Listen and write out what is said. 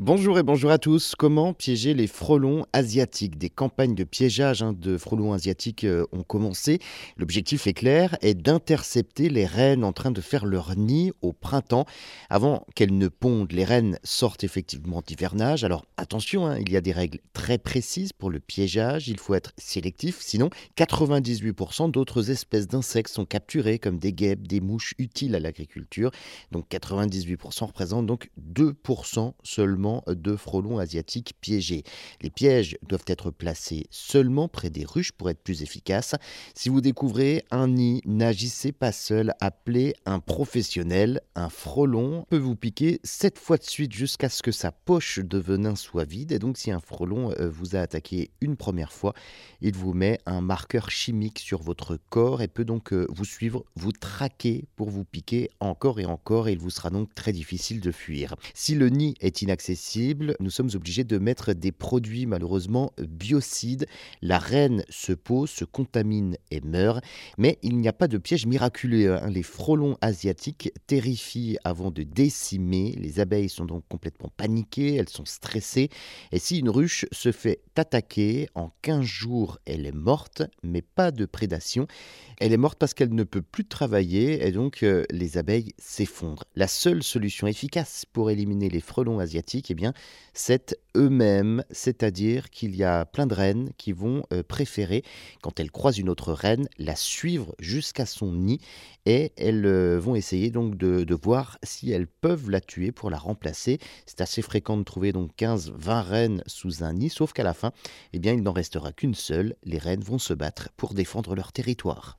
Bonjour et bonjour à tous. Comment piéger les frelons asiatiques? Des campagnes de piégeage hein, de frelons asiatiques euh, ont commencé. L'objectif est clair, est d'intercepter les reines en train de faire leur nid au printemps. Avant qu'elles ne pondent, les reines sortent effectivement d'hivernage. Alors attention, hein, il y a des règles très précises pour le piégeage. Il faut être sélectif, sinon 98% d'autres espèces d'insectes sont capturées comme des guêpes, des mouches utiles à l'agriculture. Donc 98% représentent donc 2% seulement de frelons asiatiques piégés. Les pièges doivent être placés seulement près des ruches pour être plus efficaces. Si vous découvrez un nid, n'agissez pas seul, appelez un professionnel. Un frelon peut vous piquer sept fois de suite jusqu'à ce que sa poche de venin soit vide. Et donc si un frelon euh, vous a attaqué une première fois, il vous met un marqueur chimique sur votre corps et peut donc euh, vous suivre, vous traquer pour vous piquer encore et encore et il vous sera donc très difficile de fuir. Si le nid est inaccessible, nous sommes obligés de mettre des produits malheureusement biocides. La reine se pose, se contamine et meurt. Mais il n'y a pas de piège miraculeux. Hein. Les frelons asiatiques terrifient avant de décimer. Les abeilles sont donc complètement paniquées, elles sont stressées. Et si une ruche se fait attaquer, en 15 jours, elle est morte, mais pas de prédation. Elle est morte parce qu'elle ne peut plus travailler et donc euh, les abeilles s'effondrent. La seule solution efficace pour éliminer les frelons asiatiques, c'est eux-mêmes, c'est-à-dire qu'il y a plein de reines qui vont euh, préférer, quand elles croisent une autre reine, la suivre jusqu'à son nid et elles euh, vont essayer donc de, de, voir si elles peuvent la tuer pour la remplacer. C'est assez fréquent de trouver donc 15-20 reines sous un nid, sauf qu'à la fin, eh bien, il n'en restera qu'une seule. Les reines vont se battre pour défendre leur territoire.